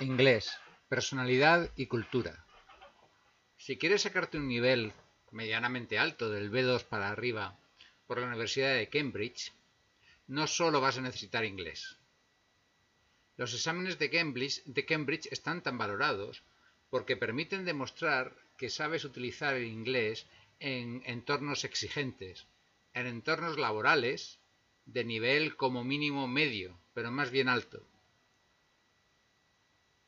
Inglés, personalidad y cultura. Si quieres sacarte un nivel medianamente alto del B2 para arriba por la Universidad de Cambridge, no solo vas a necesitar inglés. Los exámenes de Cambridge, de Cambridge están tan valorados porque permiten demostrar que sabes utilizar el inglés en entornos exigentes, en entornos laborales de nivel como mínimo medio, pero más bien alto.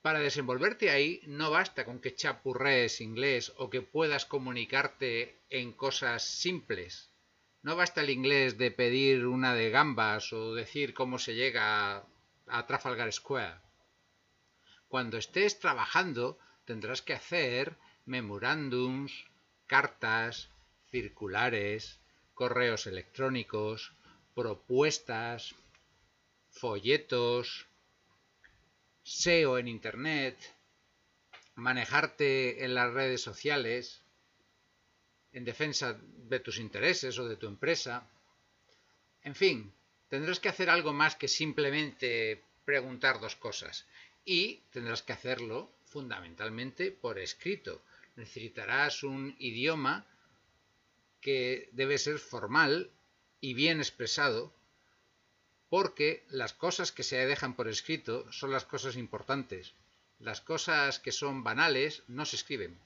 Para desenvolverte ahí no basta con que chapurrees inglés o que puedas comunicarte en cosas simples. No basta el inglés de pedir una de gambas o decir cómo se llega a Trafalgar Square. Cuando estés trabajando tendrás que hacer memorándums, cartas, circulares, correos electrónicos, propuestas, folletos, SEO en Internet, manejarte en las redes sociales en defensa de tus intereses o de tu empresa. En fin, tendrás que hacer algo más que simplemente preguntar dos cosas y tendrás que hacerlo fundamentalmente por escrito. Necesitarás un idioma que debe ser formal y bien expresado porque las cosas que se dejan por escrito son las cosas importantes. Las cosas que son banales no se escriben.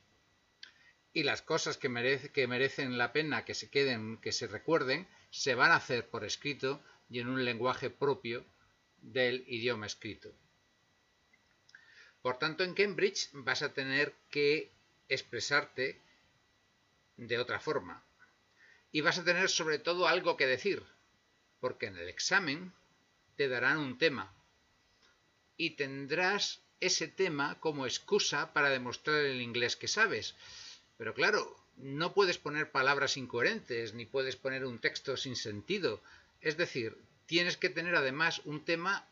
Y las cosas que, que merecen la pena que se queden, que se recuerden, se van a hacer por escrito y en un lenguaje propio del idioma escrito. Por tanto, en Cambridge vas a tener que expresarte de otra forma. Y vas a tener sobre todo algo que decir, porque en el examen te darán un tema y tendrás ese tema como excusa para demostrar el inglés que sabes. Pero claro, no puedes poner palabras incoherentes ni puedes poner un texto sin sentido. Es decir, tienes que tener además un tema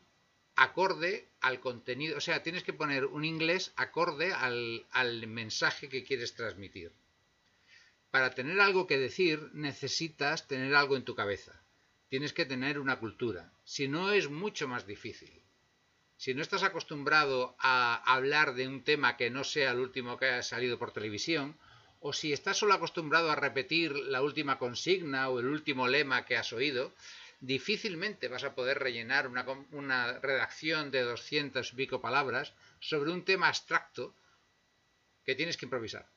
acorde al contenido, o sea, tienes que poner un inglés acorde al, al mensaje que quieres transmitir. Para tener algo que decir necesitas tener algo en tu cabeza tienes que tener una cultura. Si no, es mucho más difícil. Si no estás acostumbrado a hablar de un tema que no sea el último que ha salido por televisión, o si estás solo acostumbrado a repetir la última consigna o el último lema que has oído, difícilmente vas a poder rellenar una, una redacción de 200 y pico palabras sobre un tema abstracto que tienes que improvisar.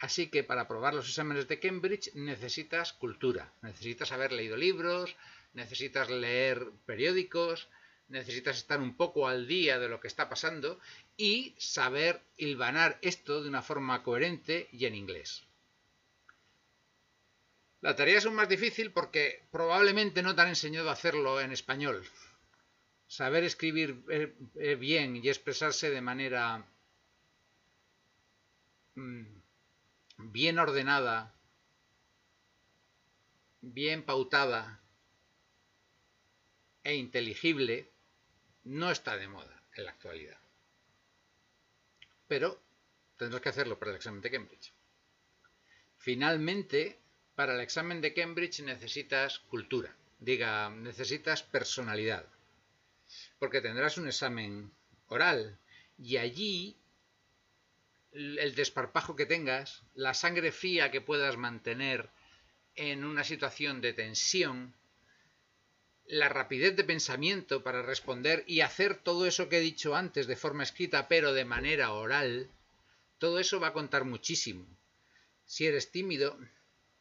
Así que para aprobar los exámenes de Cambridge necesitas cultura, necesitas haber leído libros, necesitas leer periódicos, necesitas estar un poco al día de lo que está pasando y saber hilvanar esto de una forma coherente y en inglés. La tarea es aún más difícil porque probablemente no te han enseñado a hacerlo en español. Saber escribir eh, eh, bien y expresarse de manera mm, bien ordenada, bien pautada e inteligible, no está de moda en la actualidad. Pero tendrás que hacerlo para el examen de Cambridge. Finalmente, para el examen de Cambridge necesitas cultura, diga, necesitas personalidad, porque tendrás un examen oral y allí el desparpajo que tengas, la sangre fría que puedas mantener en una situación de tensión, la rapidez de pensamiento para responder y hacer todo eso que he dicho antes de forma escrita pero de manera oral, todo eso va a contar muchísimo. Si eres tímido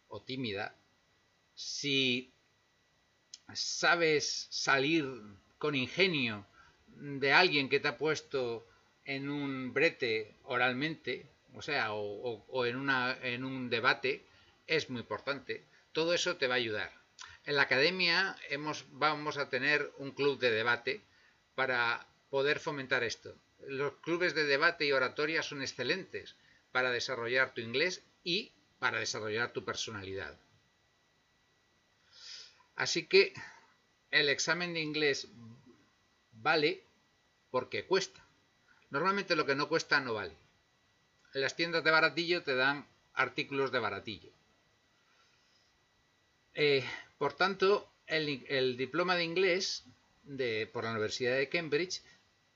o tímida, si sabes salir con ingenio de alguien que te ha puesto en un brete oralmente, o sea, o, en, una, en un debate, es muy importante. Todo eso te va a ayudar. En la academia hemos, vamos a tener un club de debate para poder fomentar esto. Los clubes de debate y oratoria son excelentes para desarrollar tu inglés y para desarrollar tu personalidad. Así que el examen de inglés vale porque cuesta. Normalmente lo que no cuesta no vale. En las tiendas de baratillo te dan artículos de baratillo. Eh, por tanto, el, diploma de inglés de, por la Universidad de Cambridge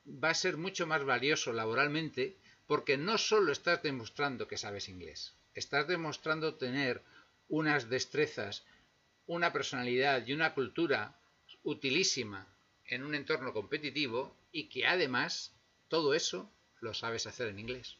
va a ser mucho más valioso laboralmente porque no solo estás demostrando que sabes inglés, estás demostrando tener unas destrezas, una personalidad y una cultura utilísima en un entorno competitivo y que además todo eso lo sabes hacer en inglés.